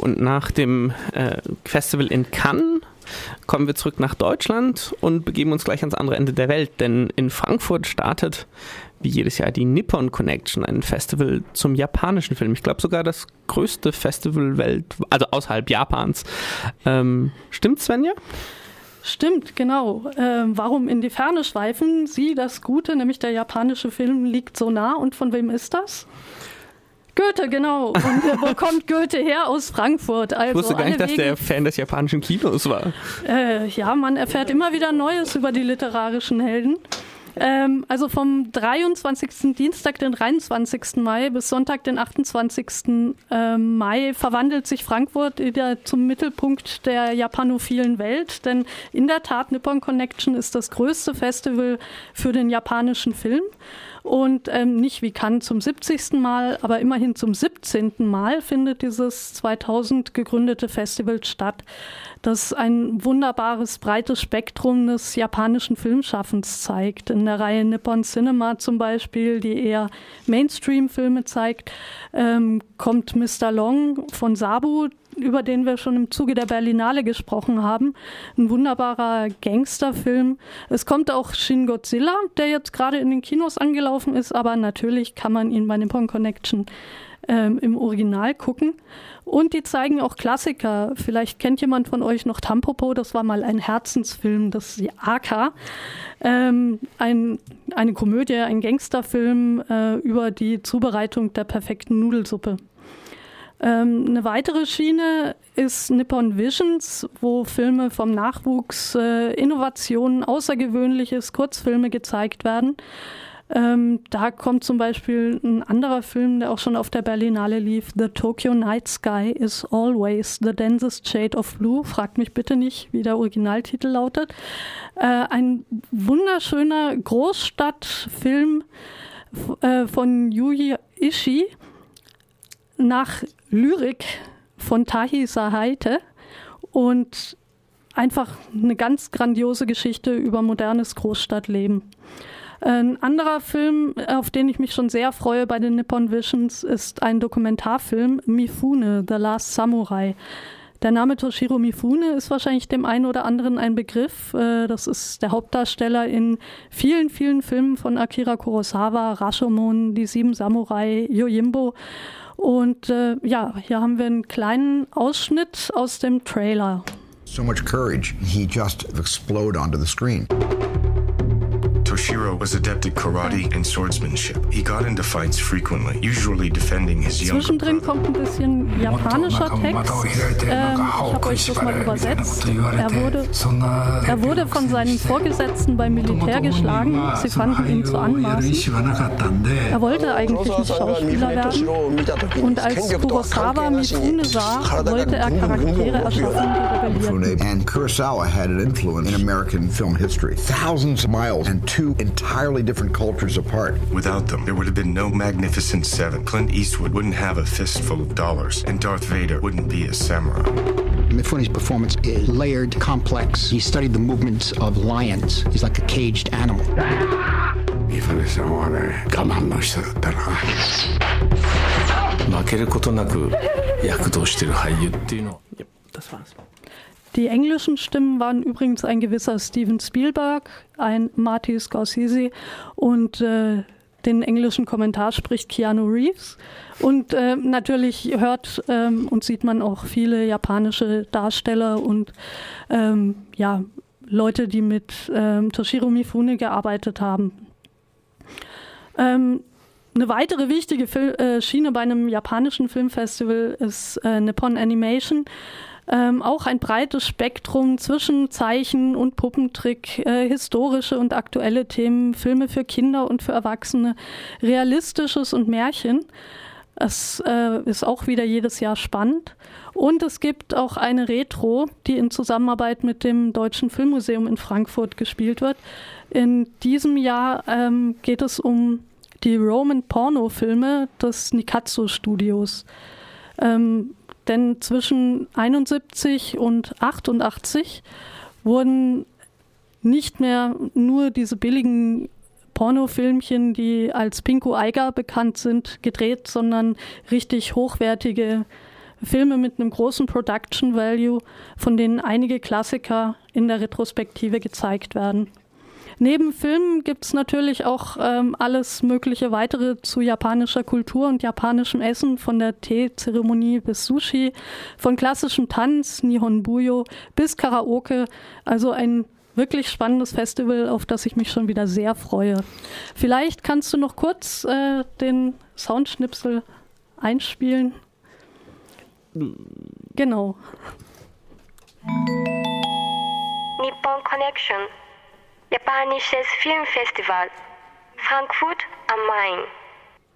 und nach dem äh, Festival in Cannes kommen wir zurück nach Deutschland und begeben uns gleich ans andere Ende der Welt, denn in Frankfurt startet wie jedes Jahr die Nippon Connection, ein Festival zum japanischen Film. Ich glaube sogar das größte Festival Welt, also außerhalb Japans. Ähm, stimmt, Svenja? Stimmt, genau. Ähm, warum in die Ferne schweifen? Sie, das Gute, nämlich der japanische Film, liegt so nah. Und von wem ist das? Goethe, genau. Und äh, wo kommt Goethe her? Aus Frankfurt. Also ich wusste gar nicht, dass der Fan des japanischen Kinos war. Äh, ja, man erfährt immer wieder Neues über die literarischen Helden. Ähm, also vom 23. Dienstag, den 23. Mai bis Sonntag, den 28. Äh, Mai verwandelt sich Frankfurt wieder zum Mittelpunkt der japanophilen Welt. Denn in der Tat, Nippon Connection ist das größte Festival für den japanischen Film und ähm, nicht wie Cannes zum 70. Mal, aber immerhin zum 17. Mal findet dieses 2000 gegründete Festival statt, das ein wunderbares, breites Spektrum des japanischen Filmschaffens zeigt. In der Reihe Nippon Cinema zum Beispiel, die eher Mainstream-Filme zeigt, ähm, kommt Mr. Long von Sabu, über den wir schon im Zuge der Berlinale gesprochen haben. Ein wunderbarer Gangsterfilm. Es kommt auch Shin Godzilla, der jetzt gerade in den Kinos angelaufen ist, aber natürlich kann man ihn bei Nippon Connection ähm, im Original gucken. Und die zeigen auch Klassiker. Vielleicht kennt jemand von euch noch Tampopo, das war mal ein Herzensfilm, das ist die AK. Ähm, ein, eine Komödie, ein Gangsterfilm äh, über die Zubereitung der perfekten Nudelsuppe. Ähm, eine weitere Schiene ist Nippon Visions, wo Filme vom Nachwuchs, äh, Innovationen, Außergewöhnliches, Kurzfilme gezeigt werden. Ähm, da kommt zum Beispiel ein anderer Film, der auch schon auf der Berlinale lief. The Tokyo Night Sky is always the densest shade of blue. Fragt mich bitte nicht, wie der Originaltitel lautet. Äh, ein wunderschöner Großstadtfilm äh, von Yuji Ishii nach Lyrik von Tahi Sahaite und einfach eine ganz grandiose Geschichte über modernes Großstadtleben. Ein anderer Film, auf den ich mich schon sehr freue bei den Nippon Visions, ist ein Dokumentarfilm Mifune, The Last Samurai. Der Name Toshiro Mifune ist wahrscheinlich dem einen oder anderen ein Begriff. Äh, das ist der Hauptdarsteller in vielen, vielen Filmen von Akira Kurosawa, Rashomon, Die Sieben Samurai, Yojimbo. Und äh, ja, hier haben wir einen kleinen Ausschnitt aus dem Trailer. So much courage, he just explode onto the screen. Toshiro was adept at karate and swordsmanship. He got into fights frequently, usually defending his younger Zwischendrin kommt ein bisschen japanischer Text. Ähm, ich habe euch das mal übersetzt. Er wurde, er wurde von seinen Vorgesetzten beim Militär geschlagen. Sie fanden ihn zu anmaßend. Er wollte eigentlich nicht Schauspieler werden. Und als Kurosawa Mifune sah, wollte er Charaktere erschaffen, die rebellierten. And Kurosawa had an influence in American film history. Thousands of miles and two two entirely different cultures apart. Without them, there would have been no Magnificent Seven. Clint Eastwood wouldn't have a fistful of dollars, and Darth Vader wouldn't be a samurai. Mifune's performance is layered, complex. He studied the movements of lions. He's like a caged animal. Mifune さん Die englischen Stimmen waren übrigens ein gewisser Steven Spielberg, ein Marty Scorsese und äh, den englischen Kommentar spricht Keanu Reeves. Und äh, natürlich hört ähm, und sieht man auch viele japanische Darsteller und ähm, ja, Leute, die mit ähm, Toshiro Mifune gearbeitet haben. Ähm, eine weitere wichtige Fil äh, Schiene bei einem japanischen Filmfestival ist äh, Nippon Animation ähm, auch ein breites Spektrum zwischen Zeichen und Puppentrick, äh, historische und aktuelle Themen, Filme für Kinder und für Erwachsene, realistisches und Märchen. Es äh, ist auch wieder jedes Jahr spannend. Und es gibt auch eine Retro, die in Zusammenarbeit mit dem Deutschen Filmmuseum in Frankfurt gespielt wird. In diesem Jahr ähm, geht es um die Roman Porno-Filme des Nikatsu Studios. Ähm, denn zwischen 71 und 88 wurden nicht mehr nur diese billigen Pornofilmchen, die als Pinko Eiger bekannt sind, gedreht, sondern richtig hochwertige Filme mit einem großen Production Value, von denen einige Klassiker in der Retrospektive gezeigt werden. Neben Filmen gibt es natürlich auch ähm, alles mögliche weitere zu japanischer Kultur und japanischem Essen, von der Teezeremonie bis Sushi, von klassischem Tanz, Nihon Buyo, bis Karaoke. Also ein wirklich spannendes Festival, auf das ich mich schon wieder sehr freue. Vielleicht kannst du noch kurz äh, den Soundschnipsel einspielen. Genau. Nippon Connection Japanisches Filmfestival Frankfurt am Main